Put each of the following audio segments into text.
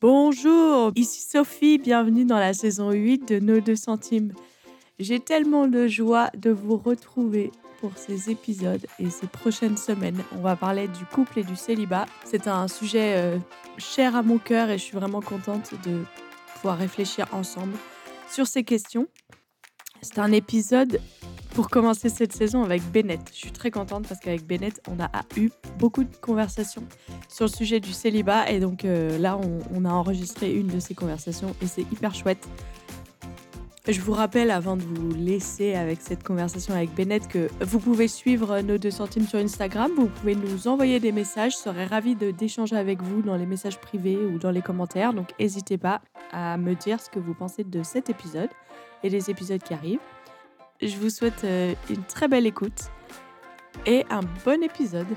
Bonjour, ici Sophie, bienvenue dans la saison 8 de Nos 2 centimes. J'ai tellement de joie de vous retrouver pour ces épisodes et ces prochaines semaines. On va parler du couple et du célibat. C'est un sujet euh, cher à mon cœur et je suis vraiment contente de pouvoir réfléchir ensemble sur ces questions. C'est un épisode pour commencer cette saison avec Bennett. Je suis très contente parce qu'avec Bennett, on a eu beaucoup de conversations sur le sujet du célibat. Et donc euh, là, on, a enregistré une de ces conversations et c'est hyper chouette. Je vous rappelle, avant de vous laisser avec cette conversation avec Bennett, que vous pouvez suivre nos deux centimes sur Instagram. Vous pouvez nous envoyer des messages. Je serais ravie d'échanger avec vous dans les messages privés ou dans les commentaires. Donc n'hésitez pas à me dire ce que vous pensez de cet épisode et des épisodes qui arrivent. Je vous souhaite euh, une très belle écoute et un bon épisode.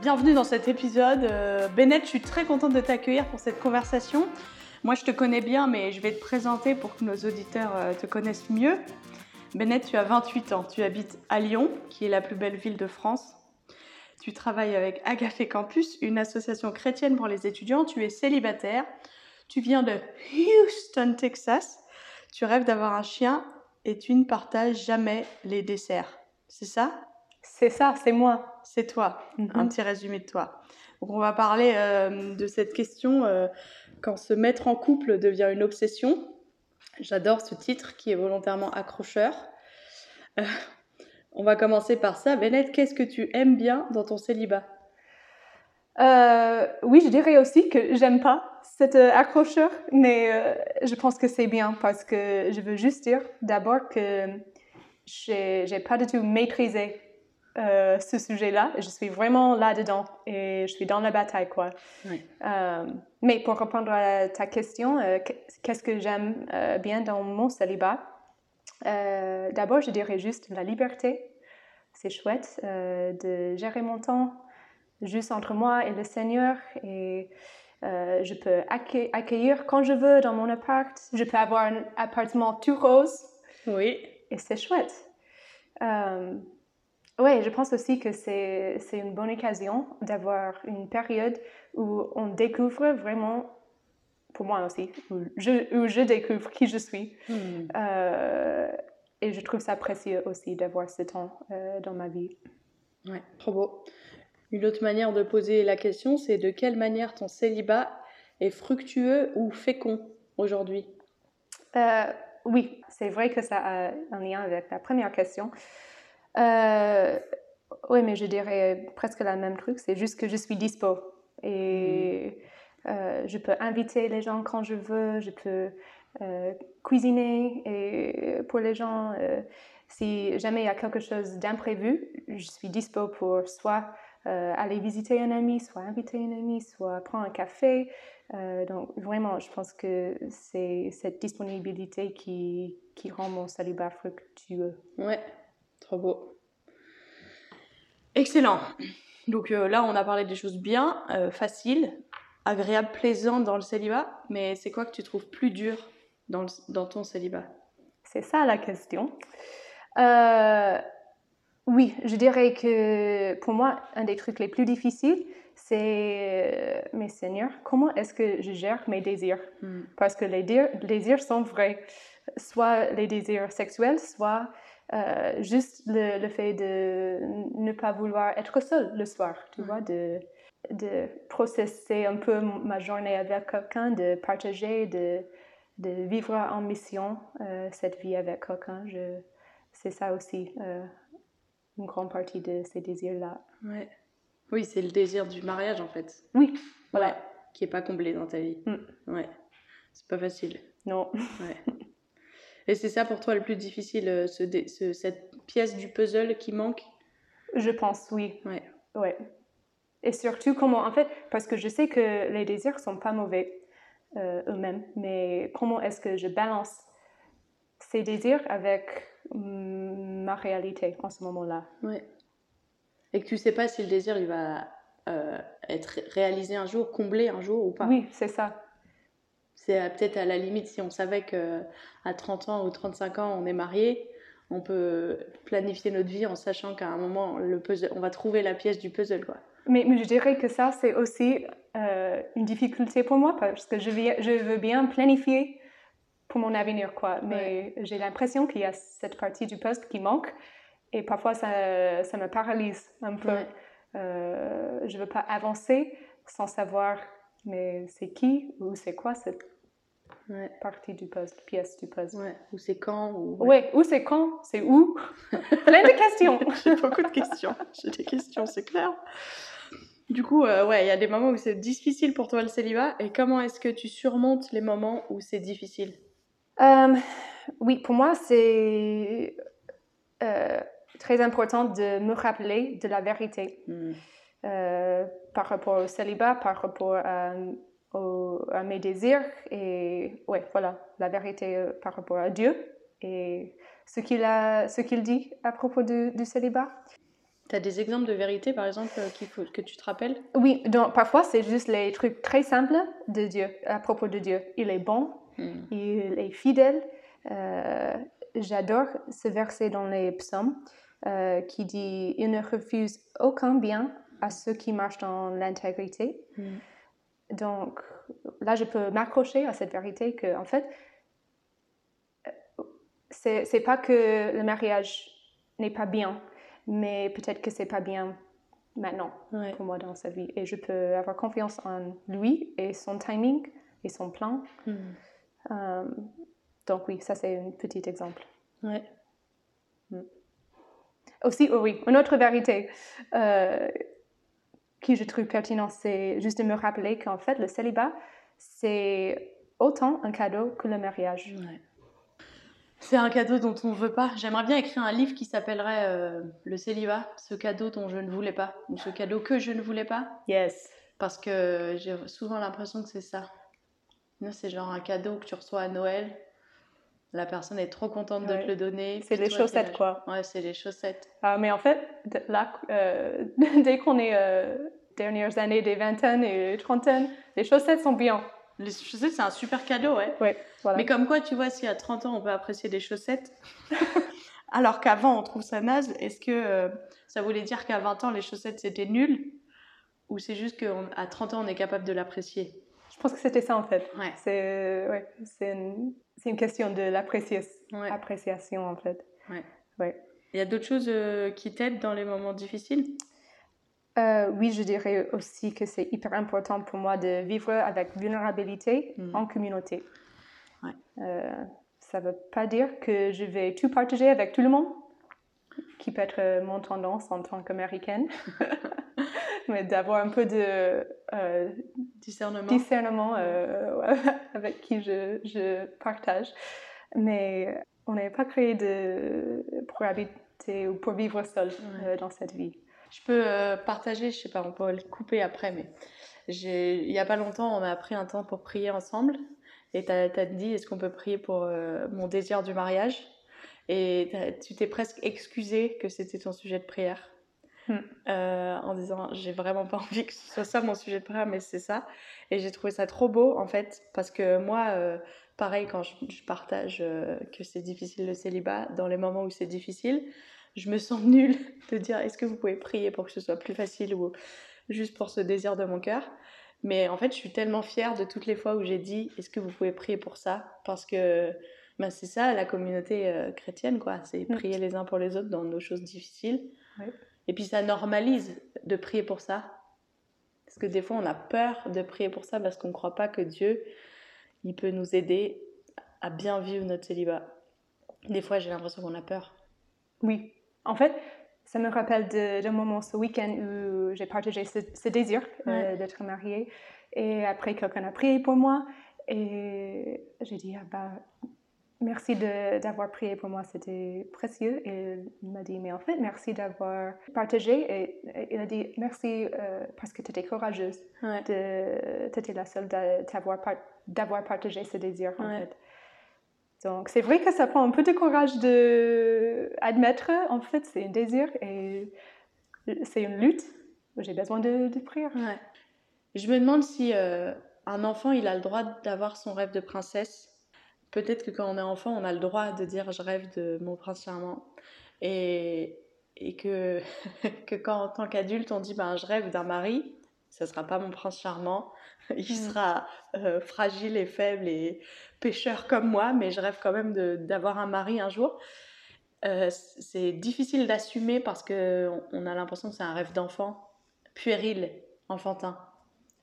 Bienvenue dans cet épisode. Euh, Bennett, je suis très contente de t'accueillir pour cette conversation. Moi, je te connais bien, mais je vais te présenter pour que nos auditeurs euh, te connaissent mieux. Bennett, tu as 28 ans. Tu habites à Lyon, qui est la plus belle ville de France. Tu travailles avec Agafé Campus, une association chrétienne pour les étudiants. Tu es célibataire. Tu viens de Houston, Texas. Tu rêves d'avoir un chien et tu ne partages jamais les desserts. C'est ça? C'est ça, c'est moi. C'est toi. Mhm. Un petit résumé de toi. Donc on va parler euh, de cette question euh, quand se mettre en couple devient une obsession. J'adore ce titre qui est volontairement accrocheur. Euh, on va commencer par ça. Bennett, qu'est-ce que tu aimes bien dans ton célibat? Oui, je dirais aussi que j'aime pas cette euh, accrocheur, mais euh, je pense que c'est bien parce que je veux juste dire d'abord que j'ai, pas du tout maîtrisé euh, ce sujet-là. Je suis vraiment là-dedans et je suis dans la bataille, quoi. mais pour répondre à ta question, qu'est-ce que j'aime bien dans mon célibat? D'abord, je dirais juste la liberté. C'est chouette de gérer mon temps juste entre moi et le Seigneur et euh, je peux accueillir quand je veux dans mon appart. Je peux avoir un appartement tout rose. Oui. Et c'est chouette. Euh, oui, je pense aussi que c'est une bonne occasion d'avoir une période où on découvre vraiment, pour moi aussi, où je, où je découvre qui je suis. Hmm. Euh, et je trouve ça précieux aussi d'avoir ce temps dans ma vie. Ouais, trop beau. Une autre manière de poser la question, c'est de quelle manière ton célibat est fructueux ou fécond aujourd'hui? Euh, Oui, c'est vrai que ça a un lien avec la première question. Euh, oui, mais je dirais presque la même truc, c'est juste que je suis dispo. Et euh, je peux inviter les gens quand je veux, je peux cuisiner et pour les gens, si jamais il y a quelque chose d'imprévu, je suis dispo pour soit euh, aller visiter un ami, soit inviter un ami, soit prendre un café. Euh, donc vraiment, je pense que c'est cette disponibilité qui, qui rend mon célibat fructueux. Ouais, trop beau. Excellent. Donc euh, là, on a parlé des choses bien, faciles, agréables, plaisantes dans le célibat, mais c'est quoi que tu trouves plus dur dans, dans ton célibat? C'est ça la question. Euh, oui, je dirais que pour moi, un des trucs les plus difficiles, c'est, euh, mes seigneurs, comment est-ce que je gère mes désirs? Hmm. Parce que les, désirs sont vrais, soit les désirs sexuels, soit euh, juste le, fait de ne pas vouloir être seul le soir, tu vois, de, de processer un peu ma journée avec quelqu'un, de partager, de, de vivre en mission euh, cette vie avec quelqu'un. C'est ça aussi une grande partie de ces désirs-là. Ouais. Oui, c'est le désir du mariage en fait. Oui, voilà. qui est pas comblé dans ta vie. Mm. Ouais. C'est pas facile. Non. Ouais. Et c'est ça pour toi le plus difficile, euh, ce, ce, cette pièce du puzzle qui manque? Je pense, oui. Ouais. Ouais. Et surtout, comment, en fait, parce que je sais que les désirs sont pas mauvais euh, eux-mêmes, mais comment est-ce que je balance ces désirs avec ma réalité en ce moment-là. Oui. Et que tu sais pas si le désir il va euh, être réalisé un jour, comblé un jour ou pas. Oui, c'est ça. C'est euh, peut-être à la limite si on savait que à 30 ans ou 35 ans on est marié, on peut planifier notre vie en sachant qu'à un moment le puzzle, on va trouver la pièce du puzzle quoi. Mais, mais je dirais que ça, c'est aussi euh, une difficulté pour moi parce que je veux bien planifier pour mon avenir, quoi. Mais j'ai l'impression qu'il y a cette partie du poste qui manque et parfois ça, ça me paralyse un peu. Euh, je ne veux pas avancer sans savoir mais c'est qui ou c'est quoi cette partie du puzzle, pièce du. Ouais. Ou c'est quand ou... Ouais, où c'est quand, c'est où? Plein de questions. J'ai beaucoup de questions. J'ai des questions, c'est clair. Du coup, euh, ouais, il y a des moments où c'est difficile pour toi le célibat. Et comment est-ce que tu surmontes les moments où c'est difficile? Euh, Oui, pour moi, c'est euh, très important de me rappeler de la vérité. Hmm. par rapport au célibat, par rapport à à mes désirs et ouais, voilà, la vérité euh, par rapport à Dieu et ce qu'il a, ce qu'il dit à propos du, célibat. Tu as des exemples de vérité, par exemple, euh, faut, que tu te rappelles? Oui, donc parfois c'est juste les trucs très simples de Dieu, à propos de Dieu. Il est bon, hmm. il est fidèle. Euh, j'adore ce verset dans les psaumes qui dit Il ne refuse aucun bien à ceux qui marchent dans l'intégrité. Hmm. Donc là, je peux m'accrocher à cette vérité que, en fait, c'est, c'est pas que le mariage n'est pas bien, mais peut-être que c'est pas bien maintenant pour moi dans sa vie. Et je peux avoir confiance en lui et son timing et son plan. Hmm. Euh, donc oui, ça c'est un petit exemple. Ouais. Hmm. Aussi, oh oui, une autre vérité. Euh, qui je trouve pertinent, c'est juste de me rappeler qu'en fait, le célibat, c'est autant un cadeau que le mariage. C'est un cadeau dont on ne veut pas. J'aimerais bien écrire un livre qui s'appellerait euh, Le célibat, ce cadeau dont je ne voulais pas, ou ce cadeau que je ne voulais pas. Yes. Parce que j'ai souvent l'impression que c'est ça. C'est genre un cadeau que tu reçois à Noël. La personne est trop contente de te le donner. C'est les chaussettes, quoi. Ouais, c'est les chaussettes. Ah, mais en fait, là, euh, dès qu'on est euh, dernières années des vingtaines et trentaines, les chaussettes sont bien. Les chaussettes, c'est un super cadeau, ouais. Ouais, voilà. Mais comme quoi, tu vois, si à 30 ans, on peut apprécier des chaussettes, alors qu'avant, on trouve ça naze, est-ce que euh, ça voulait dire qu'à 20 ans, les chaussettes, c'était nul? Ou c'est juste qu'à 30 ans, on est capable de l'apprécier? Je pense que c'était ça, en fait. Ouais. C'est ouais, une, une, question de l'appréciation, en fait. Ouais. ouais. Il y a d'autres choses euh, qui t'aident dans les moments difficiles? Euh, oui, je dirais aussi que c'est hyper important pour moi de vivre avec vulnérabilité mm. en communauté. Euh, ça ne veut pas dire que je vais tout partager avec tout le monde, qui peut être mon tendance en tant qu'américaine, mais d'avoir un peu de euh, discernement, discernement avec qui je, je, partage. Mais on n'est pas créé de, pour habiter ou pour vivre seul dans cette vie. Je peux euh, partager, je sais pas, on peut le couper après, mais il y a pas longtemps, on a pris un temps pour prier ensemble. Et tu as, dit, est-ce qu'on peut prier pour euh, mon désir du mariage? Et tu t'es presque excusé que c'était ton sujet de prière. Hmm. Euh, en disant j'ai vraiment pas envie que ce soit ça mon sujet de prière mais c'est ça et j'ai trouvé ça trop beau en fait parce que moi pareil quand je, je partage que c'est difficile le célibat dans les moments où c'est difficile je me sens nulle de dire est-ce que vous pouvez prier pour que ce soit plus facile ou juste pour ce désir de mon cœur? Mais en fait, je suis tellement fière de toutes les fois où j'ai dit est-ce que vous pouvez prier pour ça? Parce que ben, c'est ça la communauté euh, chrétienne, quoi. C'est mm. prier les uns pour les autres dans nos choses difficiles. Et puis ça normalise de prier pour ça. Parce que des fois, on a peur de prier pour ça parce qu'on ne croit pas que Dieu, il peut nous aider à bien vivre notre célibat. Des fois, j'ai l'impression qu'on a peur. Oui, en fait, ça me rappelle d'un moment ce week-end où j'ai partagé ce, désir euh, d'être mariée. Et après, quelqu'un a prié pour moi. Et j'ai dit, ah bah, merci d'avoir prié pour moi, c'était précieux. Et il m'a dit, mais en fait, merci d'avoir partagé. Et, il a dit, merci euh, parce que tu étais courageuse. Tu étais la seule d'avoir partagé ce désir, en fait. Donc, c'est vrai que ça prend un peu de courage d'admettre, en fait, c'est un désir et c'est une lutte. J'ai besoin de, de prière. Je me demande si euh, un enfant, il a le droit d'avoir son rêve de princesse. Peut-être que quand on est enfant, on a le droit de dire je rêve de mon prince charmant. Et et que, que quand en tant qu'adulte on dit ben, je rêve d'un mari, ce sera pas mon prince charmant, il mm. sera euh, fragile et faible et pêcheur comme moi, mais je rêve quand même d'avoir un mari un jour. Euh, c'est difficile d'assumer parce qu'on on a l'impression que c'est un rêve d'enfant, puéril, enfantin.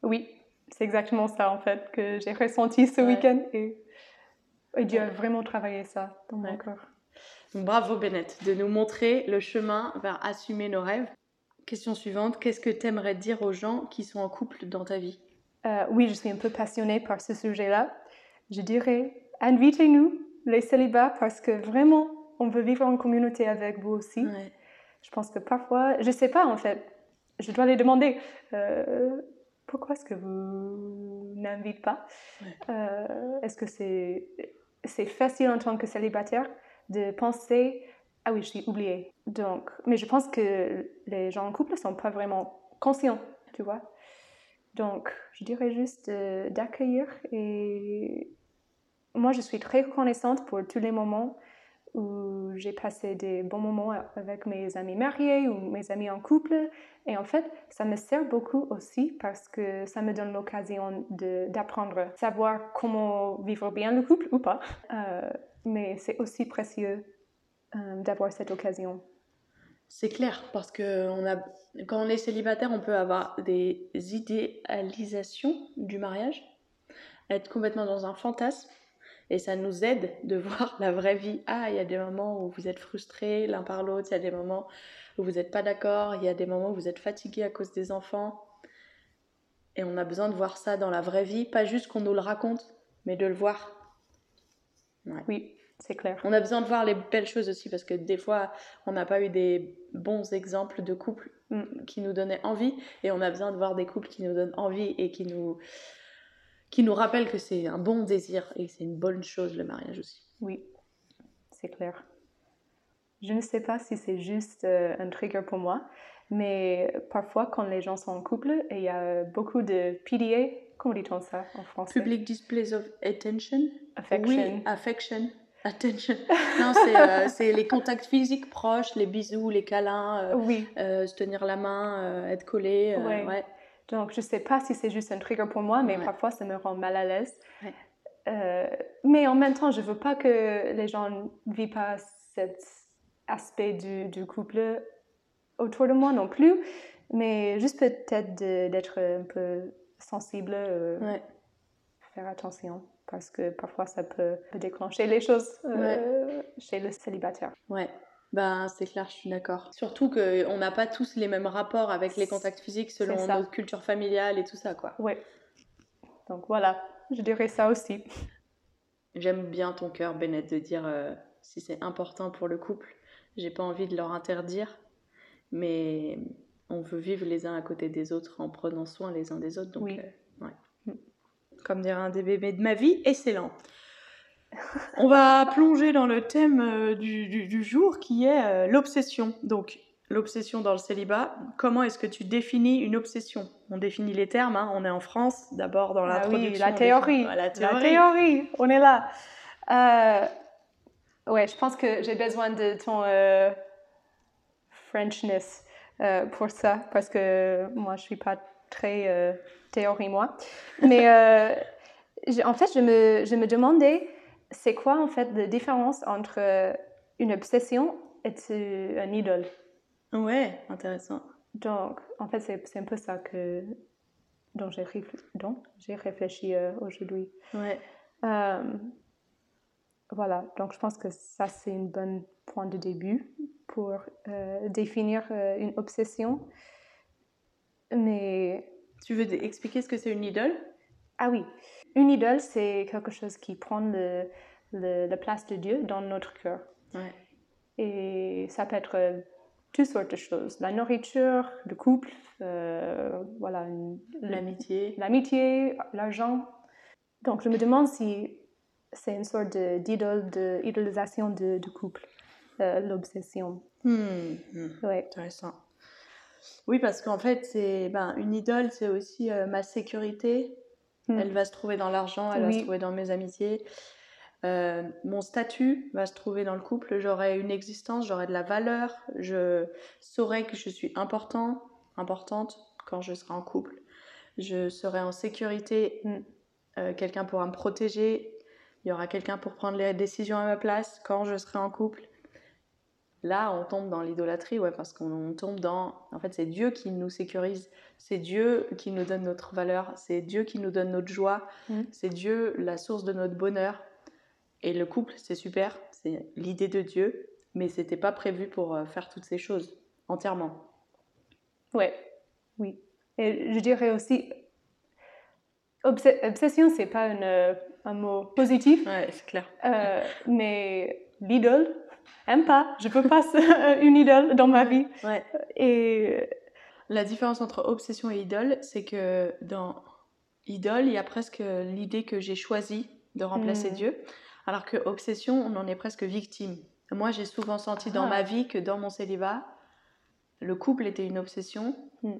Oui, c'est exactement ça en fait que j'ai ressenti ce week-end et, et Dieu a vraiment travaillé ça dans mon corps. Bravo Bennett de nous montrer le chemin vers assumer nos rêves. Question suivante, qu'est-ce que tu aimerais dire aux gens qui sont en couple dans ta vie? Euh, Oui, je suis un peu passionnée par ce sujet-là. Je dirais, invitez-nous, les célibats, parce que vraiment, on veut vivre en communauté avec vous aussi. Je pense que parfois, je ne sais pas en fait, je dois les demander, euh, pourquoi est-ce que vous n'invitez pas? Euh, Est-ce que c'est c'est facile en tant que célibataire de penser ah oui, je suis oubliée. Donc, mais je pense que les gens en couple ne sont pas vraiment conscients, tu vois. Donc, je dirais juste d'accueillir et moi, je suis très reconnaissante pour tous les moments où j'ai passé des bons moments avec mes amis mariés ou mes amis en couple. Et en fait, ça me sert beaucoup aussi parce que ça me donne l'occasion d'apprendre, savoir comment vivre bien le couple ou pas. Euh, mais c'est aussi précieux euh, d'avoir cette occasion. C'est clair, parce que quand on est célibataire, on peut avoir des idéalisations du mariage, être complètement dans un fantasme et ça nous aide de voir la vraie vie. Ah, il y a des moments où vous êtes frustrés l'un par l'autre, il y a des moments où vous n'êtes pas d'accord, il y a des moments où vous êtes fatigué à cause des enfants. Et on a besoin de voir ça dans la vraie vie, pas juste qu'on nous le raconte, mais de le voir. Oui, c'est clair. On a besoin de voir les belles choses aussi, parce que des fois, on n'a pas eu des bons exemples de couples mm, qui nous donnaient envie, et on a besoin de voir des couples qui nous donnent envie et qui nous qui nous rappelle que c'est un bon désir et c'est une bonne chose le mariage aussi. Oui, c'est clair. Je ne sais pas si c'est juste euh, un trigger pour moi, mais parfois quand les gens sont en couple et il y a beaucoup de PDA, comment dit-on ça en français? Public displays of attention? Affection. Oui, affection. Attention. Non, euh, c'est les contacts physiques proches, les bisous, les câlins, euh, oui. se tenir la main, être collé. ouais. Donc, je ne sais pas si c'est juste un trigger pour moi, mais parfois, ça me rend mal à l'aise. Euh, mais en même temps, je ne veux pas que les gens ne vivent pas cet aspect du, du, couple autour de moi non plus, mais juste peut-être d'être un peu sensible, euh, faire attention, parce que parfois, ça peut, déclencher les choses euh, chez le célibataire. Ouais. Ben, c'est clair, je suis d'accord. Surtout qu'on n'a pas tous les mêmes rapports avec les contacts physiques selon notre culture familiale et tout ça, quoi. Ouais. Donc voilà, je dirais ça aussi. J'aime bien ton cœur, Bennett, de dire euh, si c'est important pour le couple, j'ai pas envie de leur interdire, mais on veut vivre les uns à côté des autres en prenant soin les uns des autres. Donc, oui. Euh, ouais. Mm. Comme dirait un des bébés de ma vie, excellent. On va plonger dans le thème euh, du, jour qui est euh, l'obsession. Donc, l'obsession dans le célibat, comment est-ce que tu définis une obsession? On définit les termes, hein. on est en France, d'abord dans ah l'introduction. la, théorie. la, théorie. on est là. Euh, ouais, je pense que j'ai besoin de ton Frenchness pour ça, parce que moi, je suis pas très théorie, moi. Mais en fait, je me, je me demandais c'est quoi en fait la différence entre euh, une obsession et un idole? Ouais, intéressant. Donc, en fait, c'est un peu ça que dont j'ai réfléchi, réfléchi euh, aujourd'hui. Ouais. Euh, voilà, donc je pense que ça, c'est un bon point de début pour définir une obsession. Mais... Tu veux expliquer ce que c'est une idole? Ah oui. Une idole, c'est quelque chose qui prend le, la place de Dieu dans notre cœur. Et ça peut être euh, toutes sortes de choses. La nourriture, le couple, euh, voilà, l'amitié, l'amitié, l'argent. Donc je me demande si c'est une sorte d'idole, d'idolisation de, de, couple, euh, l'obsession. Hmm, hmm. Ouais. Intéressant. Oui, parce qu'en fait, c'est ben, une idole, c'est aussi ma sécurité, Hmm. Elle va se trouver dans l'argent, elle va se trouver dans mes amitiés. Euh, mon statut va se trouver dans le couple, j'aurai une existence, j'aurai de la valeur, je saurai que je suis important, importante quand je serai en couple. Je serai en sécurité, mm. euh, quelqu'un pourra me protéger, il y aura quelqu'un pour prendre les décisions à ma place quand je serai en couple. Là, on tombe dans l'idolâtrie, ouais, parce qu'on tombe dans. En fait, c'est Dieu qui nous sécurise, c'est Dieu qui nous donne notre valeur, c'est Dieu qui nous donne notre joie, mm. c'est Dieu la source de notre bonheur. Et le couple, c'est super, c'est l'idée de Dieu, mais c'était pas prévu pour euh, faire toutes ces choses entièrement. Ouais, oui. Et je dirais aussi, obsession, c'est pas une, un mot positif. Ouais, c'est clair. Euh, mais l'idole, aime pas. Je peux pas une idole dans ma vie. Ouais. Et la différence entre obsession et idole, c'est que dans idole, il y a presque l'idée que j'ai choisi de remplacer hmm. Dieu. Alors que obsession, on en est presque victime. Moi, j'ai souvent senti dans ah. ma vie que dans mon célibat, le couple était une obsession hmm.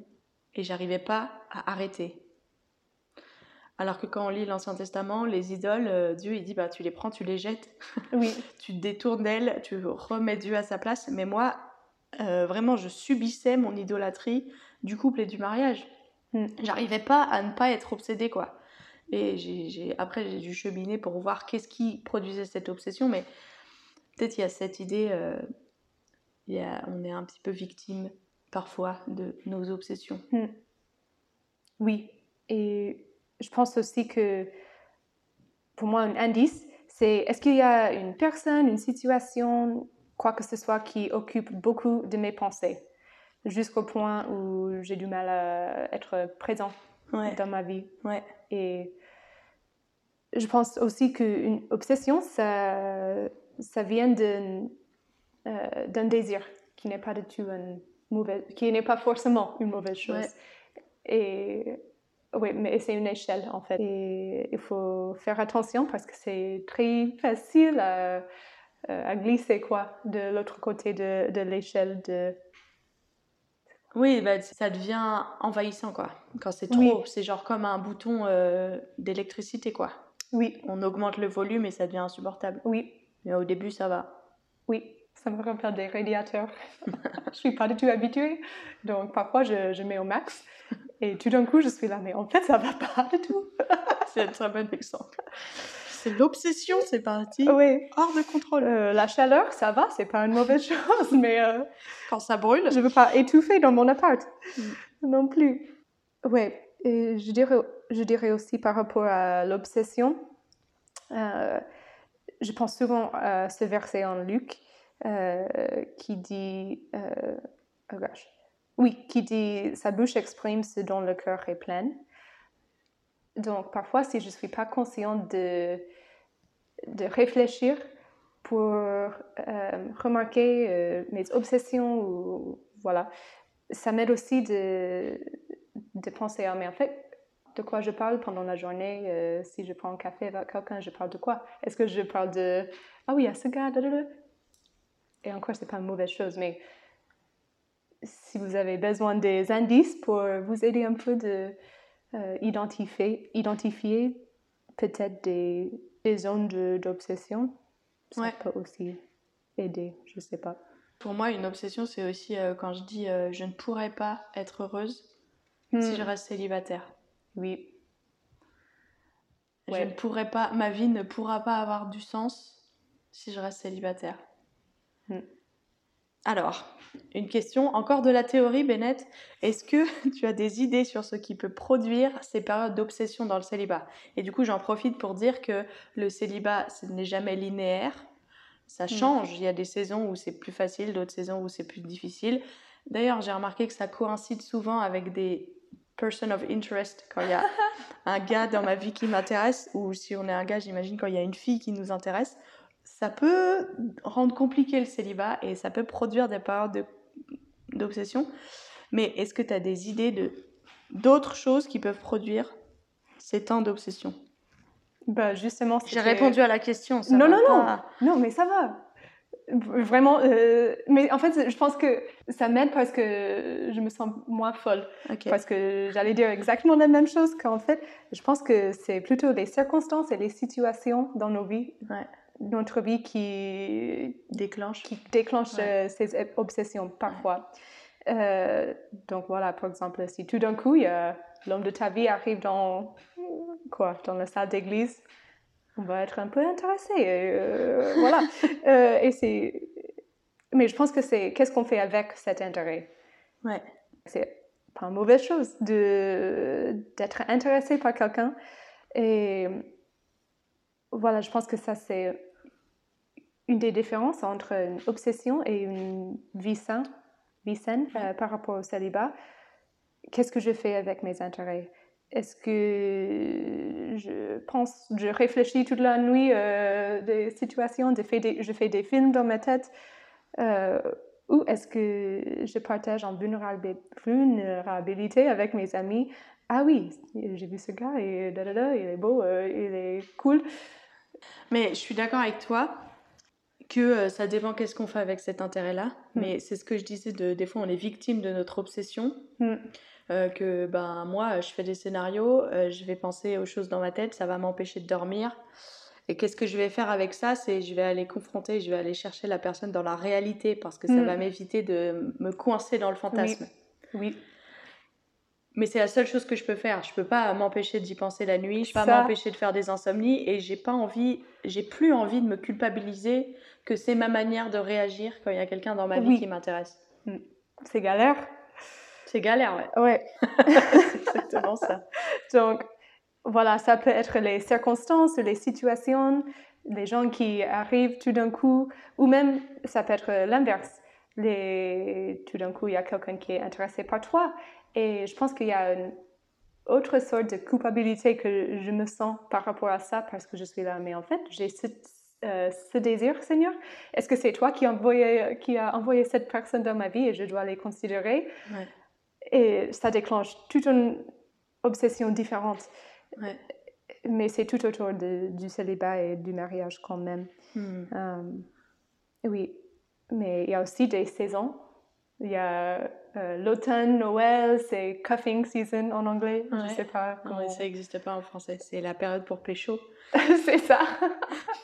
et j'arrivais pas à arrêter. Alors que quand on lit l'Ancien Testament, les idoles, euh, Dieu il dit bah tu les prends, tu les jettes, oui. tu te détournes d'elles, tu remets Dieu à sa place. Mais moi, euh, vraiment, je subissais mon idolâtrie du couple et du mariage. Hmm. J'arrivais pas à ne pas être obsédée quoi. Et j'ai, après, j'ai dû cheminer pour voir qu'est-ce qui produisait cette obsession. Mais peut-être il y a cette idée, euh, il y a, on est un petit peu victime parfois de nos obsessions. Hmm. Oui. Et je pense aussi que pour moi, un indice, c'est est-ce qu'il y a une personne, une situation, quoi que ce soit qui occupe beaucoup de mes pensées, jusqu'au point où j'ai du mal à être présent dans ma vie. Ouais. Et je pense aussi qu'une obsession, ça, ça vient euh, d'un désir qui n'est pas du tout une mauvaise, qui n'est pas forcément une mauvaise chose. Et oui, mais c'est une échelle en fait. Et il faut faire attention parce que c'est très facile à, à, glisser quoi de l'autre côté de, de l'échelle de. Oui, bah, ça devient envahissant quoi. Quand c'est trop, c'est genre comme un bouton euh, d'électricité quoi. Oui. On augmente le volume et ça devient insupportable. Oui. Mais au début, ça va. Oui, ça me rappelle des radiateurs. je suis pas du tout habituée, donc parfois je, je mets au max. Et tout d'un coup, je suis là, mais en fait, ça va pas du tout. c'est un très bon exemple. C'est l'obsession, c'est parti. Oui. Hors de contrôle. Euh, la chaleur, ça va, c'est pas une mauvaise chose, mais euh, quand ça brûle, je veux pas étouffer dans mon appart mm. non plus. Oui, et je dirais, je dirais aussi par rapport à l'obsession, euh, je pense souvent à ce verset en Luc qui dit, oh gosh, oui, qui dit sa bouche exprime ce dont le cœur est plein. Donc parfois, si je ne suis pas consciente de, de réfléchir pour euh, remarquer euh, mes obsessions, ou, voilà, ça m'aide aussi de, de penser, à mais en fait, de quoi je parle pendant la journée, euh, si je prends un café avec quelqu'un, je parle de quoi? Est-ce que je parle de, ah oui, à ce gars, et encore, c'est pas une mauvaise chose, mais si vous avez besoin des indices pour vous aider un peu de euh, identifier, identifier peut-être des, des, zones d'obsession, ça peut aussi aider, je sais pas. Pour moi, une obsession, c'est aussi euh, quand je dis euh, je ne pourrais pas être heureuse si hmm. je reste célibataire. Oui. Je ne pourrais pas, ma vie ne pourra pas avoir du sens si je reste célibataire. Hmm. Alors, une question, encore de la théorie, Bennett. Est-ce que tu as des idées sur ce qui peut produire ces périodes d'obsession dans le célibat? Et du coup, j'en profite pour dire que le célibat, ce n'est jamais linéaire. Ça mm. change. Il y a des saisons où c'est plus facile, d'autres saisons où c'est plus difficile. D'ailleurs, j'ai remarqué que ça coïncide souvent avec des person of interest, quand il y a un gars dans ma vie qui m'intéresse, ou si on est un gars, j'imagine quand il y a une fille qui nous intéresse ça peut rendre compliqué le célibat et ça peut produire des périodes d'obsession. Mais est-ce que tu as des idées de d'autres choses qui peuvent produire ces temps d'obsession? Bah justement, j'ai répondu à la question. non, non, non, non, mais ça va. Vraiment, euh, mais en fait, je pense que ça m'aide parce que je me sens moins folle. Parce que j'allais dire exactement la même chose qu'en fait, je pense que c'est plutôt les circonstances et les situations dans nos vies, notre vie qui déclenchent, qui déclenche euh, ces obsessions parfois. Euh, donc voilà, par exemple, si tout d'un coup, l'homme de ta vie arrive dans quoi, dans la salle d'église on va être un peu intéressé. Euh, voilà. Euh, et c'est... Mais je pense que c'est qu'est-ce qu'on fait avec cet intérêt? Ouais. C'est pas une mauvaise chose de, d'être intéressé par quelqu'un. Et voilà, je pense que ça, c'est une des différences entre une obsession et une vie saine, vie saine euh, par rapport au célibat. Qu'est-ce que je fais avec mes intérêts? Est-ce que je pense, je réfléchis toute la nuit euh, des situations, je fais des, je fais des films dans ma tête, euh, ou est-ce que je partage en vulnérabilité avec mes amis? Ah oui, j'ai vu ce gars et da, da, da, il est beau, il est cool. Mais je suis d'accord avec toi que ça dépend qu'est-ce qu'on fait avec cet intérêt-là. Hmm. Mais c'est ce que je disais, de, des fois on est victime de notre obsession. Hmm. Euh, que ben, moi, je fais des scénarios, euh, je vais penser aux choses dans ma tête, ça va m'empêcher de dormir. Et qu'est-ce que je vais faire avec ça? C'est je vais aller confronter, je vais aller chercher la personne dans la réalité parce que ça mm. va m'éviter de me coincer dans le fantasme. Oui. Mais c'est la seule chose que je peux faire. Je peux pas m'empêcher d'y penser la nuit, je peux pas m'empêcher de faire des insomnies et j'ai pas envie, j'ai plus envie de me culpabiliser que c'est ma manière de réagir quand il y a quelqu'un dans ma vie qui m'intéresse. Mm. C'est galère. C'est galère, ouais. Ouais. c'est exactement ça. Donc, voilà, ça peut être les circonstances, les situations, les gens qui arrivent tout d'un coup, ou même ça peut être l'inverse. Les... Tout d'un coup, il y a quelqu'un qui est intéressé par toi. Et je pense qu'il y a une autre sorte de culpabilité que je me sens par rapport à ça parce que je suis là. Mais en fait, j'ai ce, euh, ce, désir, Seigneur? Est-ce que c'est toi qui, envoyé, qui a envoyé cette personne dans ma vie et je dois les considérer? Ouais. Et ça déclenche toute une obsession différente. Mais c'est tout autour de, du célibat et du mariage quand même. Hmm. Euh, oui, mais il y a aussi des saisons. Il y a euh, l'automne, Noël, c'est cuffing season en anglais. Je ne sais pas comment. ça n'existe pas en français. C'est la période pour pécho. c'est ça.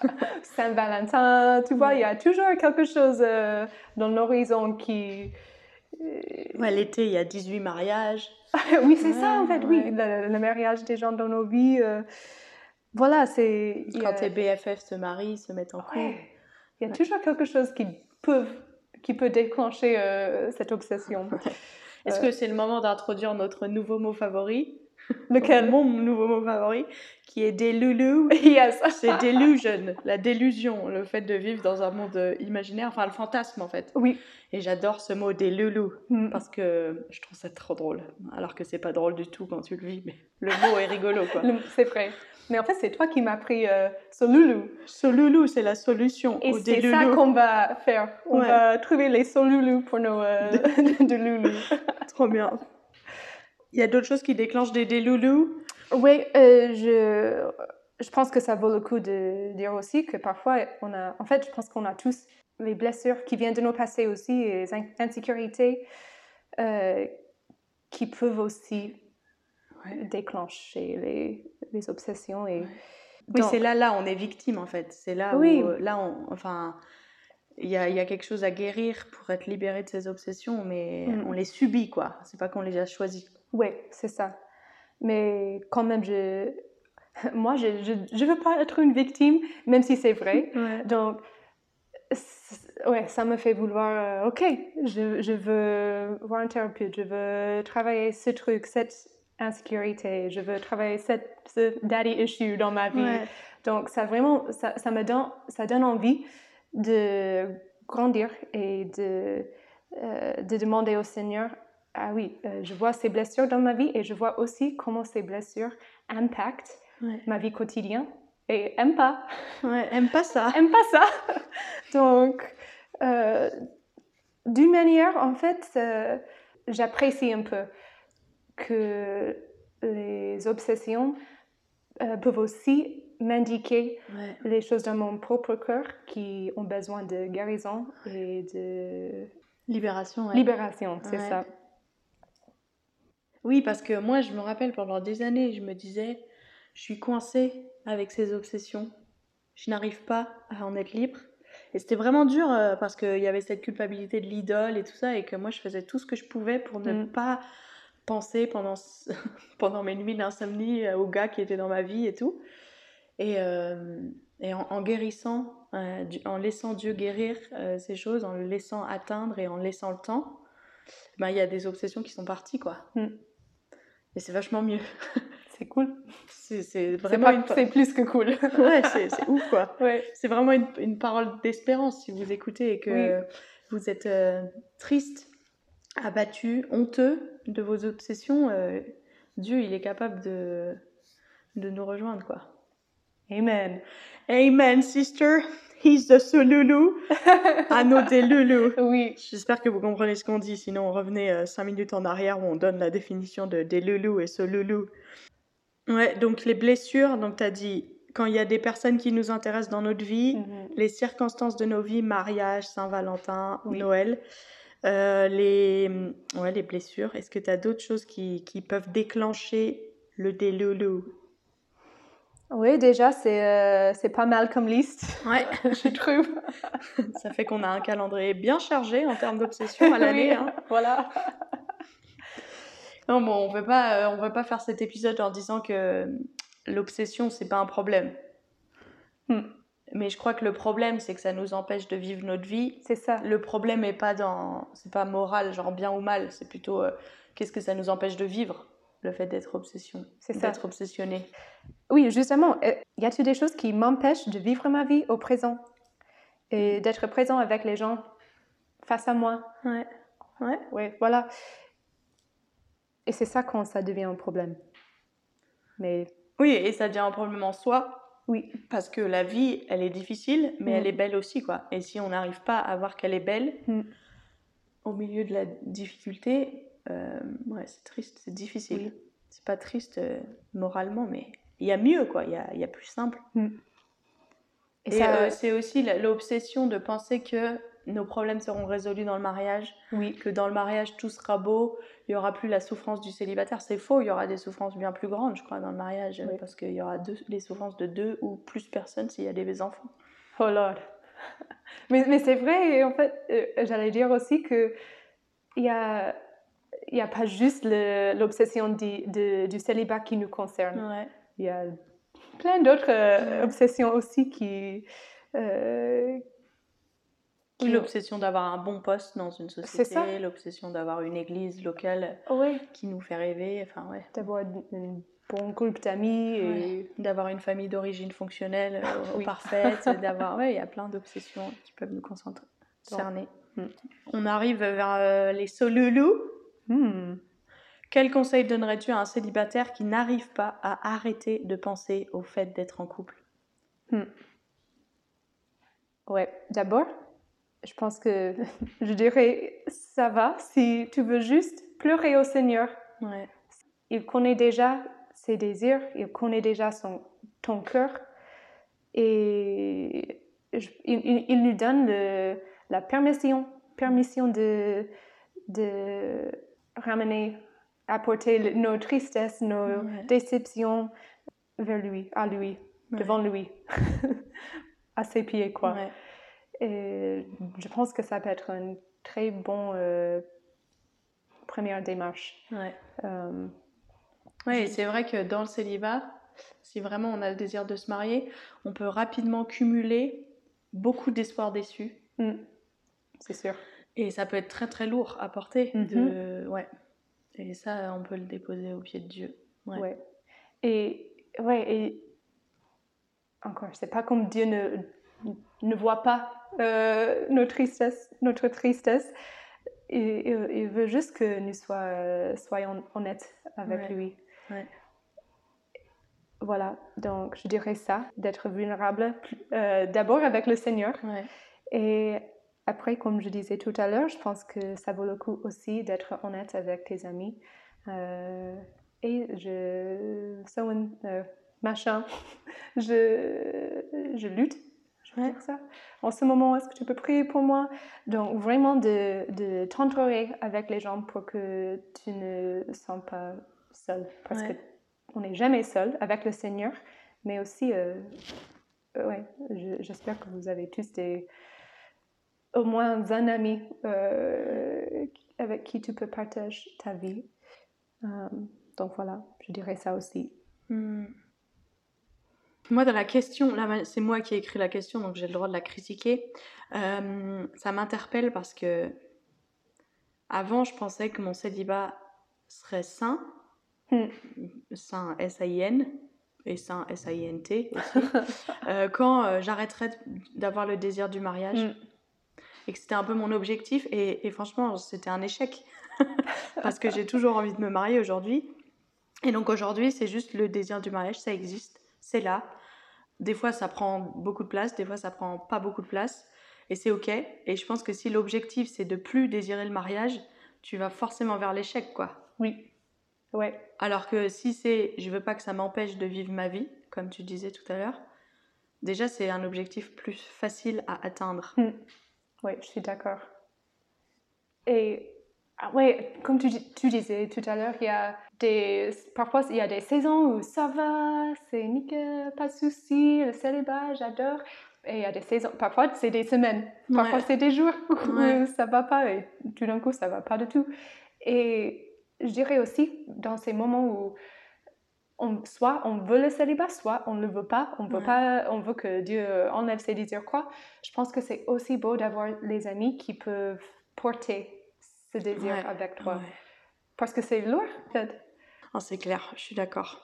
Saint-Valentin, tu vois, il y a toujours quelque chose euh, dans l'horizon qui, Ouais, l'été, il y a 18 mariages. oui, c'est ça, en fait, oui. Le, mariage des gens dans nos vies. Euh, voilà, c'est. Quand tes BFF se marient, se mettent en couple. Il y a toujours quelque chose qui peut, qui peut déclencher euh, cette obsession. Est-ce que c'est le moment d'introduire notre nouveau mot favori? Lequel? Mon nouveau mot favori, qui est déloulou. Yes. c'est delusion, la délusion, le fait de vivre dans un monde imaginaire, enfin le fantasme en fait. Oui. Et j'adore ce mot déloulou mm. parce que je trouve ça trop drôle, alors que c'est pas drôle du tout quand tu le vis, mais le mot est rigolo quoi. c'est vrai. Mais en fait, c'est toi qui m'as pris euh, Solulu. Solulu, c'est la solution Et c'est ça qu'on va faire. On va trouver les Solulu pour nos euh, de loulou. trop bien. Il y a d'autres choses qui déclenchent des déloulous? Oui, euh, je, je pense que ça vaut le coup de dire aussi que parfois, on a, en fait, je pense qu'on a tous les blessures qui viennent de nos passés aussi, et les insécurités euh, qui peuvent aussi déclencher les, les, obsessions. Et... Oui, c'est là, là, on est victime en fait. C'est là oui. où, là, on, enfin, il y a, y a, quelque chose à guérir pour être libéré de ces obsessions, mais mm. on les subit, quoi. C'est pas qu'on les a choisis. Oui, c'est ça. Mais quand même, je... moi, je ne je, veux pas être une victime, même si c'est vrai. Donc, ouais, ça me fait vouloir, euh, ok, je, je, veux voir un thérapeute, je veux travailler ce truc, cette insécurité, je veux travailler cette, ce daddy issue dans ma vie. Donc, ça vraiment, ça, ça, me donne, ça donne envie de grandir et de, euh, de demander au Seigneur ah oui, euh, je vois ces blessures dans ma vie et je vois aussi comment ces blessures impactent ma vie quotidienne. Et aime pas. Ouais, aime pas ça. aime pas ça. Donc, euh, d'une manière, en fait, j'apprécie un peu que les obsessions peuvent aussi m'indiquer Ouais. les choses dans mon propre cœur qui ont besoin de guérison et de Libération, ouais. libération, c'est Ouais. ça. Oui, parce que moi, je me rappelle pendant des années, je me disais, je suis coincée avec ces obsessions. Je n'arrive pas à en être libre. Et c'était vraiment dur euh, parce qu'il y avait cette culpabilité de l'idole et tout ça, et que moi, je faisais tout ce que je pouvais pour ne Mm. pas penser pendant, pendant mes nuits d'insomnie euh, au gars qui était dans ma vie et tout. Et, euh, et en, en guérissant, euh, du- en laissant Dieu guérir euh, ces choses, en le laissant atteindre et en laissant le temps, ben, il y a des obsessions qui sont parties, quoi. Mm. Et c'est vachement mieux. C'est cool. C'est vraiment une... c'est plus que cool. Ouais, c'est ouf, quoi. ouais. C'est vraiment une, une parole d'espérance si vous écoutez et que Oui. vous êtes triste, abattu, honteux de vos obsessions. euh, Dieu, il est capable de, de nous rejoindre, quoi. Amen. Amen, sister. He's the know the Lulu. Oui. J'espère que vous comprenez ce qu'on dit, sinon on revenait 5 minutes en arrière où on donne la définition de des loulous et Solulu. Ouais, donc les blessures, donc tu as dit, quand il y a des personnes qui nous intéressent dans notre vie, Mhm. les circonstances de nos vies, mariage, Saint-Valentin, Oui. Noël, euh, les, ouais, les blessures, est-ce que tu as d'autres choses qui, qui peuvent déclencher le déloulou? Oui, déjà, c'est euh, pas mal comme liste, Ouais, je trouve. ça fait qu'on a un calendrier bien chargé en termes d'obsession à l'année. Oui, hein. Voilà. Non, bon, on pas, euh, on veut pas faire cet épisode en disant que l'obsession, c'est pas un problème. Hmm. Mais je crois que le problème, c'est que ça nous empêche de vivre notre vie. C'est ça. Le problème est pas dans, c'est pas moral, genre bien ou mal. C'est plutôt euh, qu'est-ce que ça nous empêche de vivre, le fait d'être obsession, C'est ça. d'être obsessionné. Oui, justement, euh, y a-t-il des choses qui m'empêchent de vivre ma vie au présent et d'être présent avec les gens face à moi? Ouais, ouais. Oui, voilà. Et c'est ça quand ça devient un problème. Mais Oui, et ça devient un problème en soi. Oui, Parce que la vie, elle est difficile, mais Mm. elle est belle aussi, quoi. Et si on n'arrive pas à voir qu'elle est belle, Mm. au milieu de la difficulté, euh, ouais, c'est triste, c'est difficile. Oui. C'est pas triste euh, moralement, mais il y a mieux, quoi. Il y a, y a plus simple. et, Et, euh, c'est aussi l'obsession de penser que nos problèmes seront résolus dans le mariage, oui, que dans le mariage tout sera beau, il y aura plus la souffrance du célibataire. C'est faux, il y aura des souffrances bien plus grandes, je crois, dans le mariage, Oui. parce qu'il y aura deux, les souffrances de deux ou plus personnes s'il y a des enfants. oh Lord. Mais, mais c'est vrai, et en fait, euh, j'allais dire aussi que il y a, il y a pas juste l'obsession du, célibat qui nous concerne. Ouais. Il y a plein d'autres euh, obsessions aussi qui, euh, Qui- l'obsession d'avoir un bon poste dans une société, l'obsession d'avoir une église locale qui nous fait rêver, enfin ouais. d'avoir un bon groupe d'amis et Ouais. D'avoir une famille d'origine fonctionnelle, euh, Oui. parfaite, d'avoir... Ouais, il y a plein d'obsessions qui peuvent nous concentrer, cerner. Mm. On arrive vers euh, les solulous. Hmm. Quel conseil donnerais-tu à un célibataire qui n'arrive pas à arrêter de penser au fait d'être en couple? Ouais, d'abord, je pense que je dirais ça va si tu veux juste pleurer au Seigneur. Ouais. Il connaît déjà ses désirs, il connaît déjà son, ton cœur et je- il, il- nous donne le- la permission, permission de, de ramener, apporter le- nos tristesses, nos Ouais. déceptions vers lui, à lui, Ouais. devant lui, à ses pieds, quoi. Et je pense que ça peut être une très bonne euh, première démarche. Ouais. Euh, Je- c'est vrai que dans le célibat, si vraiment on a le désir de se marier, on peut rapidement cumuler beaucoup d'espoirs déçus. mm, c'est sûr. Et ça peut être très très lourd à porter. Mhm. de... ouais. Et ça, on peut le déposer au pied de Dieu. Ouais. Ouais. Et, ouais, et encore, c'est pas comme Dieu ne, ne voit pas euh, nos tristesses, notre tristesse. Il, veut juste que nous sois, euh, soyons honnêtes avec Ouais. lui. Ouais. Voilà, donc je dirais ça, d'être vulnérable euh, d'abord avec le Seigneur Ouais. et après, comme je disais tout à l'heure, je pense que ça vaut le coup aussi d'être honnête avec tes amis. Euh, et je... Euh, machin. je, je lutte, ça. En ce moment, est-ce que tu peux prier pour moi? Donc, vraiment de, de t'entourer avec les gens pour que tu ne sens pas seul. Parce Ouais. qu'on n'est jamais seul avec le Seigneur, mais aussi, euh, euh, ouais, je- j'espère que vous avez tous des, au moins un ami euh, avec qui tu peux partager ta vie. Euh, donc voilà, je dirais ça aussi. Hmm. Moi, dans la question, c'est moi qui ai écrit la question, donc j'ai le droit de la critiquer. Euh, ça m'interpelle parce que avant, je pensais que mon célibat serait sain, Hmm. sain S-A-I-N et sain S-A-I-N-T aussi, euh, quand euh, j'arrêterais d'avoir le désir du mariage Mm. et que c'était un peu mon objectif. Et, et franchement, c'était un échec parce que j'ai toujours envie de me marier aujourd'hui. Et donc aujourd'hui, c'est juste le désir du mariage, ça existe, c'est là. Des fois, ça prend beaucoup de place, des fois, ça prend pas beaucoup de place. Et c'est OK. Et je pense que si l'objectif, c'est de plus désirer le mariage, tu vas forcément vers l'échec, quoi. Oui, ouais, Alors que si c'est je veux pas que ça m'empêche de vivre ma vie, comme tu disais tout à l'heure, déjà c'est un objectif plus facile à atteindre. oui, je suis d'accord. Et ah ouais, comme tu, dis- tu disais tout à l'heure, il y a des, parfois il y a des saisons où ça va, c'est nickel, pas de souci, le célibat, j'adore. Et il y a des saisons, parfois c'est des semaines, parfois Ouais. c'est des jours où Ouais. ça va pas et tout d'un coup ça va pas du tout. Et je dirais aussi dans ces moments où on, soit on veut le célibat, soit on ne le veut pas, on veut Ouais. pas, on veut que Dieu enlève ses désirs quoi. Je pense que c'est aussi beau d'avoir les amis qui peuvent porter ce désir Ouais, avec toi, Ouais. parce que c'est lourd. fait. Ah, c'est clair, je suis d'accord.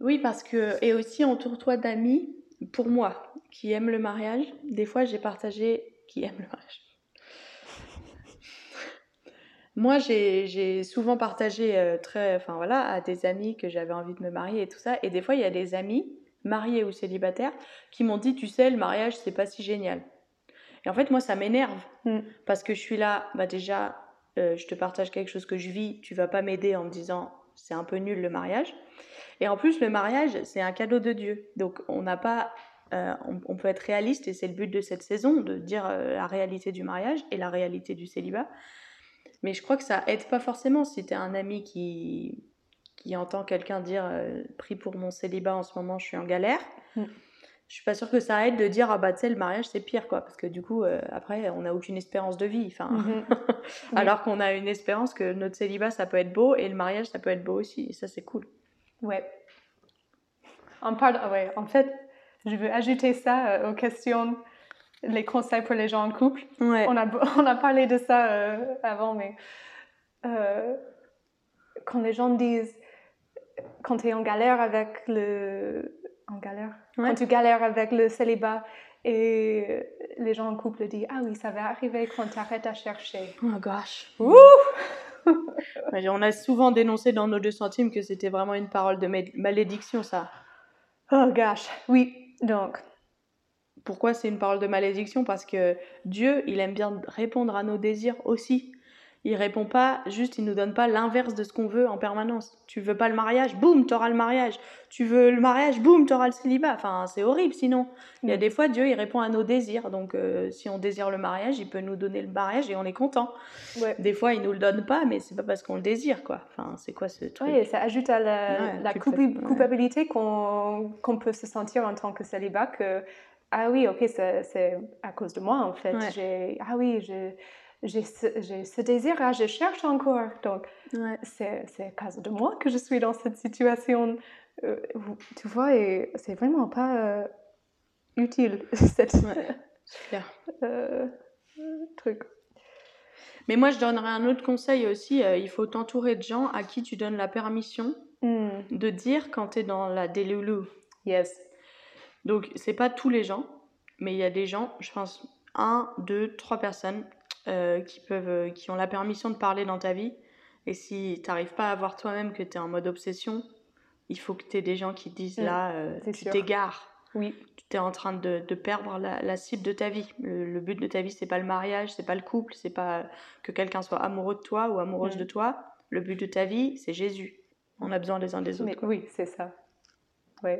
Oui, parce que. Et aussi, entoure-toi d'amis, pour moi, qui aiment le mariage. Des fois, j'ai partagé. Qui aiment le mariage. Moi, j'ai j'ai souvent partagé euh, très, enfin voilà, à des amis que j'avais envie de me marier et tout ça. Et des fois, il y a des amis, mariés ou célibataires, qui m'ont dit, tu sais, le mariage, c'est pas si génial. Et en fait, moi, ça m'énerve. Mm. Parce que je suis là, bah déjà, euh, je te partage quelque chose que je vis, tu vas pas m'aider en me disant, c'est un peu nul le mariage. Et en plus, le mariage, c'est un cadeau de Dieu. Donc, on n'a pas. euh, on, on peut être réaliste, et c'est le but de cette saison, de dire euh, la réalité du mariage et la réalité du célibat. Mais je crois que ça aide pas forcément si tu un ami qui, qui entend quelqu'un dire Prie pour mon célibat en ce moment, je suis en galère. Mm. Je suis pas sûre que ça aide de dire Ah bah tu sais, le mariage c'est pire quoi. Parce que du coup, euh, après, on n'a aucune espérance de vie. Enfin, Mhm. alors qu'on a une espérance que notre célibat ça peut être beau et le mariage ça peut être beau aussi. Et ça c'est cool. Ouais. En, parle, ah ouais, en fait, je veux ajouter ça euh, aux questions, les conseils pour les gens en couple. Ouais. On a, on a parlé de ça euh, avant, mais quand les gens disent, quand tu es en galère avec le... En galère Ouais. Quand tu galères avec le célibat et les gens en couple disent, ah oui, ça va arriver quand tu arrêtes à chercher. Oh gosh. Ouh On a souvent dénoncé dans nos deux centimes que c'était vraiment une parole de ma- malédiction ça. Oh gosh, oui. Donc, Pourquoi c'est une parole de malédiction? Parce que Dieu, il aime bien répondre à nos désirs aussi. Il répond pas, juste il nous donne pas l'inverse de ce qu'on veut en permanence. Tu veux pas le mariage, boum, t'auras le mariage. Tu veux le mariage, boum, t'auras le célibat. Enfin, c'est horrible sinon. Il y a Mm. des fois, Dieu, il répond à nos désirs. Donc, euh, si on désire le mariage, il peut nous donner le mariage et on est content. ouais. Des fois, il nous le donne pas, mais c'est pas parce qu'on le désire, quoi. Enfin, c'est quoi ce truc? Oui, ça ajoute à la, Ouais, la culpa- coupi- ouais. culpabilité qu'on peut se sentir en tant que célibat que, ah oui, ok, c'est à cause de moi en fait. Ah oui, je- j'ai ce, j'ai ce désir, ah, je cherche encore. Donc, Ouais. c'est à cause de moi que je suis dans cette situation. Euh, tu vois, et c'est vraiment pas euh, utile, cette Ouais. Euh, truc. Mais moi, je donnerais un autre conseil aussi. il faut t'entourer de gens à qui tu donnes la permission Hmm, de dire quand tu es dans la déloulou. Yes. Donc, c'est pas tous les gens, mais il y a des gens, je pense, un, deux, trois personnes euh, qui, peuvent, euh, qui ont la permission de parler dans ta vie. Et si tu n'arrives pas à voir toi-même que tu es en mode obsession, il faut que tu aies des gens qui te disent Mm, là, euh, tu t'égares. Oui. tu es en train de, de perdre la, la cible de ta vie. Le, le but de ta vie, c'est pas le mariage, c'est pas le couple, c'est pas que quelqu'un soit amoureux de toi ou amoureuse Mm. de toi. Le but de ta vie, c'est Jésus. On a besoin les uns des autres. Mais oui, c'est ça. Oui.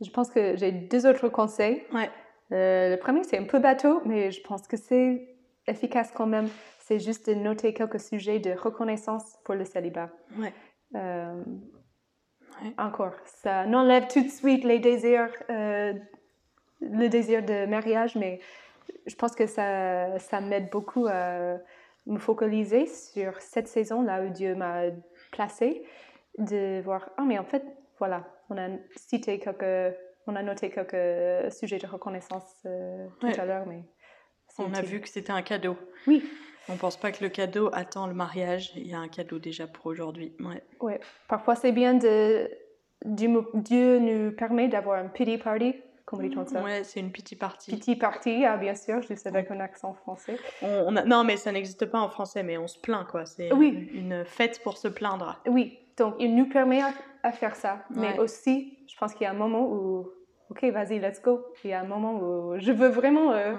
Je pense que j'ai deux autres conseils. Ouais. Euh, le premier, c'est un peu bateau, mais je pense que c'est efficace quand même. C'est juste de noter quelques sujets de reconnaissance pour le célibat. Ouais. Euh, encore, ça n'enlève tout de suite les désirs, euh, le désir de mariage, mais je pense que ça, ça m'aide beaucoup à me focaliser sur cette saison là où Dieu m'a placé, de voir, ah mais en fait, voilà, on a cité quelques, on a noté quelques sujets de reconnaissance euh, tout à l'heure, mais on a vu que c'était un cadeau. Oui. On pense pas que le cadeau attend le mariage. Il y a un cadeau déjà pour aujourd'hui. Ouais. ouais. Parfois, c'est bien de. Dieu, nous permet d'avoir un pity party. Comment dit-on ça Ouais, c'est une pity party. Pity party, ah, bien sûr, je sais avec un accent français. On, a... Non, mais ça n'existe pas en français, mais on se plaint, quoi. C'est oui. une fête pour se plaindre. Oui, donc il nous permet à, faire ça. Mais aussi, je pense qu'il y a un moment où, ok, vas-y, let's go. Il y a un moment où je veux vraiment euh,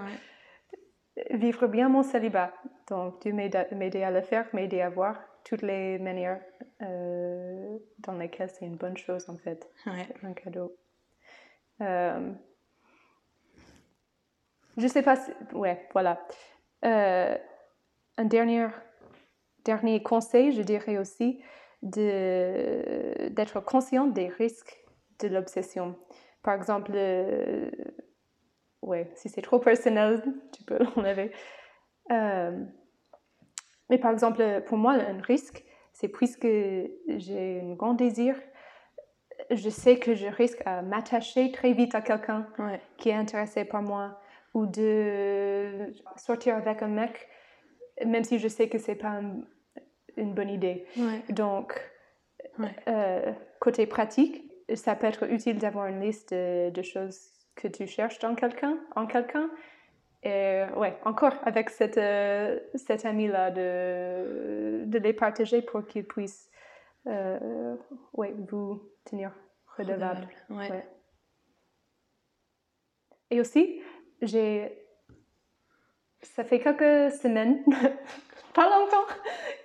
vivre bien mon célibat. Donc, Dieu m'aider à le faire, m'aider à voir toutes les manières euh, dans lesquelles c'est une bonne chose, en fait. Un cadeau. Euh, je sais pas si... Ouais, voilà. Euh, un dernier, dernier conseil, je dirais aussi, d'être conscient des risques de l'obsession. Par exemple, ouais, si c'est trop personnel, tu peux l'enlever. Euh, mais par exemple, pour moi, un risque, c'est puisque j'ai un grand désir, je sais que je risque à m'attacher très vite à quelqu'un qui est intéressé par moi ou de sortir avec un mec, même si je sais que c'est pas une bonne idée. Donc, euh, côté pratique, ça peut être utile d'avoir une liste de, choses que tu cherches dans quelqu'un, en quelqu'un, et ouais, encore avec cette, euh, cet ami-là, de, de les partager pour qu'il puisse euh, ouais, vous tenir redevable. Ouais. Et aussi, j'ai. Ça fait quelques semaines, pas longtemps,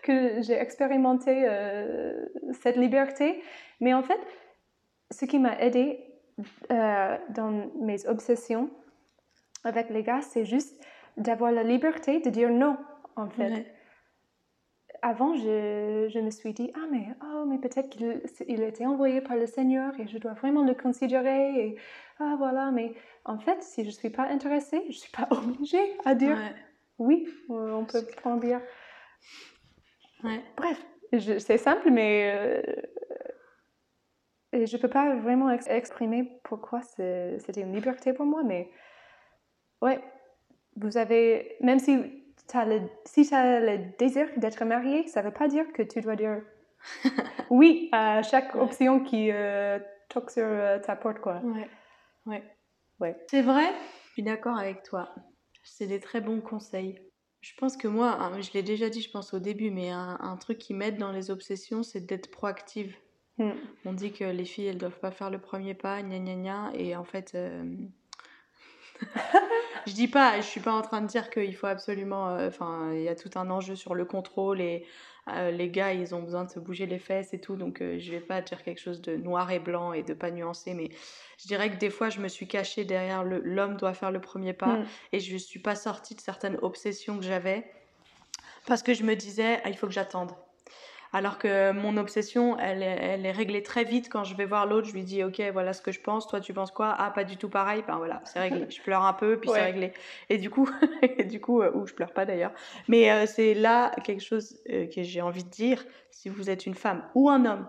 que j'ai expérimenté euh, cette liberté. Mais en fait, ce qui m'a aidé euh, dans mes obsessions, avec les gars, c'est juste d'avoir la liberté de dire non, en fait. Avant, je, je, me suis dit, ah, mais, oh, mais peut-être qu'il il a été envoyé par le Seigneur et je dois vraiment le considérer. Et, ah, voilà, mais en fait, si je ne suis pas intéressée, je ne suis pas obligée à dire oui, on peut prendre bien. Bref, c'est simple, mais euh, je ne peux pas vraiment exprimer pourquoi c'était une liberté pour moi, mais Ouais, vous avez, même si tu as le, si as le désir d'être marié, ça ne veut pas dire que tu dois dire oui à chaque option qui euh, toque sur euh, ta porte, quoi. Ouais, ouais. ouais. C'est vrai, je suis d'accord avec toi. C'est des très bons conseils. Je pense que moi, hein, je l'ai déjà dit, je pense au début, mais un, truc qui m'aide dans les obsessions, c'est d'être proactive. Hmm. On dit que les filles, elles doivent pas faire le premier pas, gna gna gna, et en fait, euh, je dis pas, je suis pas en train de dire qu'il faut absolument, euh, enfin, il y a tout un enjeu sur le contrôle et euh, les gars, ils ont besoin de se bouger les fesses et tout, donc euh, je vais pas dire quelque chose de noir et blanc et de pas nuancé, mais je dirais que des fois, je me suis cachée derrière l'homme doit faire le premier pas mm. et je suis pas sortie de certaines obsessions que j'avais parce que je me disais, ah, il faut que j'attende. Alors que mon obsession, elle est, elle est réglée très vite quand je vais voir l'autre. Je lui dis, ok, voilà ce que je pense. Toi, tu penses quoi? Ah, pas du tout pareil. Ben voilà, c'est réglé. Je pleure un peu, puis c'est réglé. Et du coup, et du coup, euh, ou je pleure pas d'ailleurs. Mais euh, c'est là quelque chose euh, que j'ai envie de dire. Si vous êtes une femme ou un homme,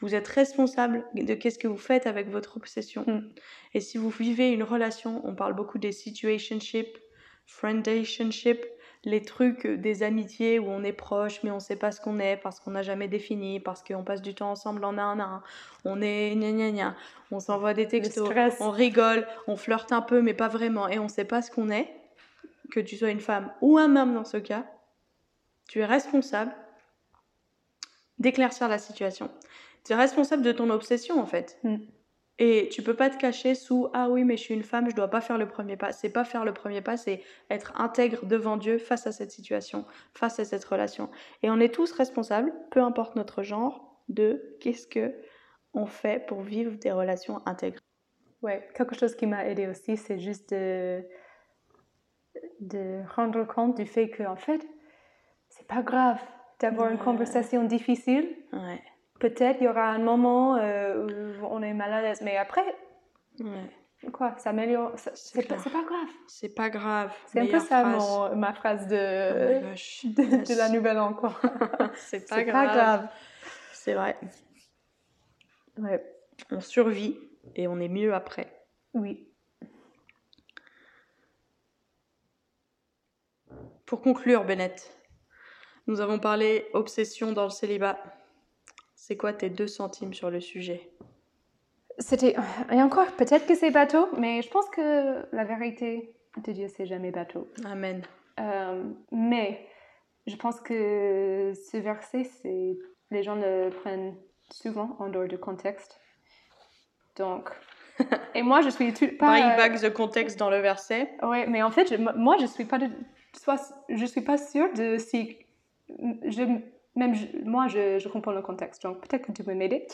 vous êtes responsable de qu'est-ce que vous faites avec votre obsession. Mm. Et si vous vivez une relation, on parle beaucoup des situationships, friendationships les trucs des amitiés où on est proche mais on sait pas ce qu'on est parce qu'on n'a jamais défini, parce qu'on passe du temps ensemble en un à un, on est gna gna gna, on s'envoie des textos, on rigole, on flirte un peu mais pas vraiment et on sait pas ce qu'on est, que tu sois une femme ou un homme dans ce cas, tu es responsable d'éclaircir la situation. Tu es responsable de ton obsession en fait. Mm. Et tu peux pas te cacher sous ah oui mais je suis une femme, je dois pas faire le premier pas. C'est pas faire le premier pas, c'est être intègre devant Dieu face à cette situation, face à cette relation. Et on est tous responsables, peu importe notre genre, de qu'est-ce que on fait pour vivre des relations intègres Ouais, quelque chose qui m'a aidé aussi, c'est juste de, de rendre compte du fait que, en fait, c'est pas grave d'avoir une conversation difficile. Ouais. Peut-être il y aura un moment euh, où on est mal à l'aise, mais après, Ouais. quoi, ça améliore. C'est pas, grave. C'est pas grave. C'est un peu ça mon- ma phrase Oh de, gosh. de, de la nouvelle an, quoi. C'est pas grave. pas grave. C'est vrai. Ouais, On survit et on est mieux après. oui. Pour conclure, Bennett, nous avons parlé obsession dans le célibat. C'est quoi tes deux centimes sur le sujet? C'était. Et encore, peut-être que c'est bateau, mais je pense que la vérité de Dieu, c'est jamais bateau. Amen. Euh, mais je pense que ce verset, c'est les gens le prennent souvent en dehors du contexte. Donc, et moi, je suis tout, pas. Bring back the context dans le verset. Ouais, mais en fait, je- moi, je suis pas de, soit, je suis pas sûre de si, je, moi, je, comprends le contexte, donc peut-être que tu peux m'aider.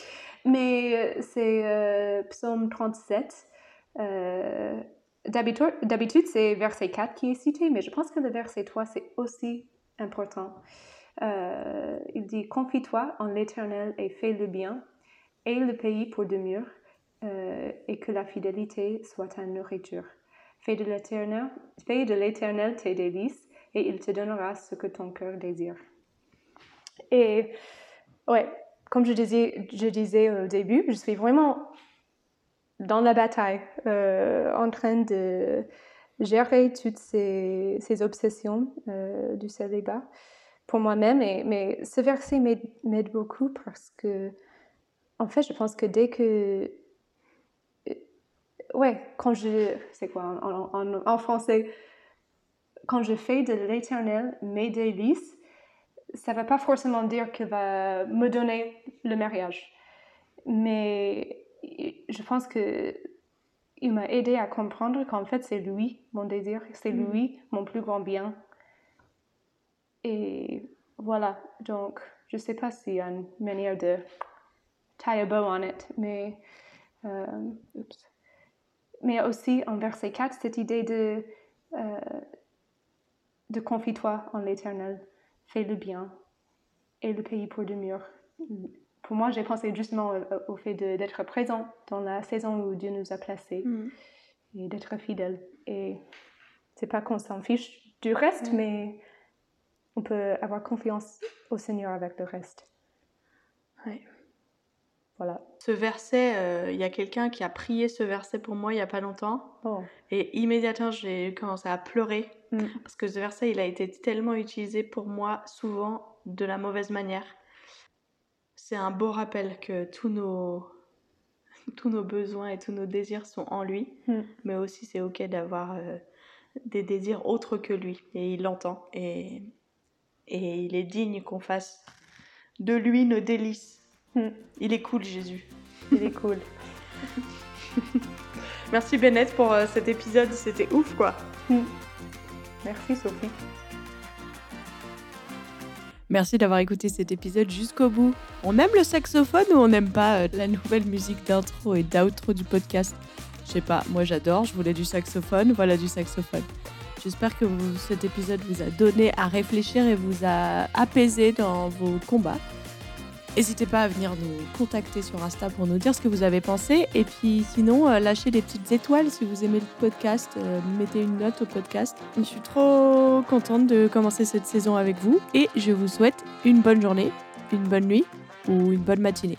Mais euh, c'est euh, Psaume 37. euh, D'habitude, c'est verset 4 qui est cité, mais je pense que le verset 3, c'est aussi important. Il dit Confie-toi en l'Éternel et fais le bien, et le pays pour demeure, euh, et que la fidélité soit ta nourriture. Fais de l'Éternel tes délices, et il te donnera ce que ton cœur désire. Et ouais, comme je disais, je disais au début, je suis vraiment dans la bataille, euh, en train de gérer toutes ces, ces obsessions euh, du célibat pour moi-même. Mais ce verset m'aide beaucoup parce que, en fait, je pense que dès que ouais, quand je. C'est quoi en, en- en français? Quand je fais de l'éternel mes délices, ça va pas forcément dire qu'il va me donner le mariage. Mais je pense que il m'a aidé à comprendre qu'en fait, c'est lui mon désir, c'est Mhm. lui mon plus grand bien. Et voilà, donc je sais pas s'il y a une manière de tie a bow on it, mais. euh, oups. Mais aussi en verset 4, cette idée de, euh, de confie-toi en l'éternel, fais le bien et le pays pour demeure. Pour moi, j'ai pensé justement au, au fait d'être présent dans la saison où Dieu nous a placés Mm. et d'être fidèle. Et c'est pas qu'on s'en fiche du reste, Mm. mais on peut avoir confiance au Seigneur avec le reste. Ouais. Voilà. Ce verset, euh, il y a quelqu'un qui a prié ce verset pour moi il y a pas longtemps. Oh. Et immédiatement, j'ai commencé à pleurer. Mm. Parce que ce verset, il a été tellement utilisé pour moi, souvent de la mauvaise manière. C'est un beau rappel que tous nos, tous nos besoins et tous nos désirs sont en lui. Mm. Mais aussi, c'est OK d'avoir euh, des désirs autres que lui. Et il l'entend. Et, et il est digne qu'on fasse de lui nos délices. Mm. Il est cool, Jésus. Il est cool. Merci Bennett pour euh, cet épisode, c'était ouf quoi. Mm. Merci Sophie. Merci d'avoir écouté cet épisode jusqu'au bout. On aime le saxophone ou on n'aime pas euh, la nouvelle musique d'intro et d'outro du podcast? Je sais pas, moi j'adore, je voulais du saxophone, voilà du saxophone. J'espère que vous- cet épisode vous a donné à réfléchir et vous a apaisé dans vos combats. N'hésitez pas à venir nous contacter sur Insta pour nous dire ce que vous avez pensé. Et puis sinon, euh, lâchez des petites étoiles si vous aimez le podcast. euh, mettez une note au podcast. Je suis trop contente de commencer cette saison avec vous. Et je vous souhaite une bonne journée, une bonne nuit ou une bonne matinée.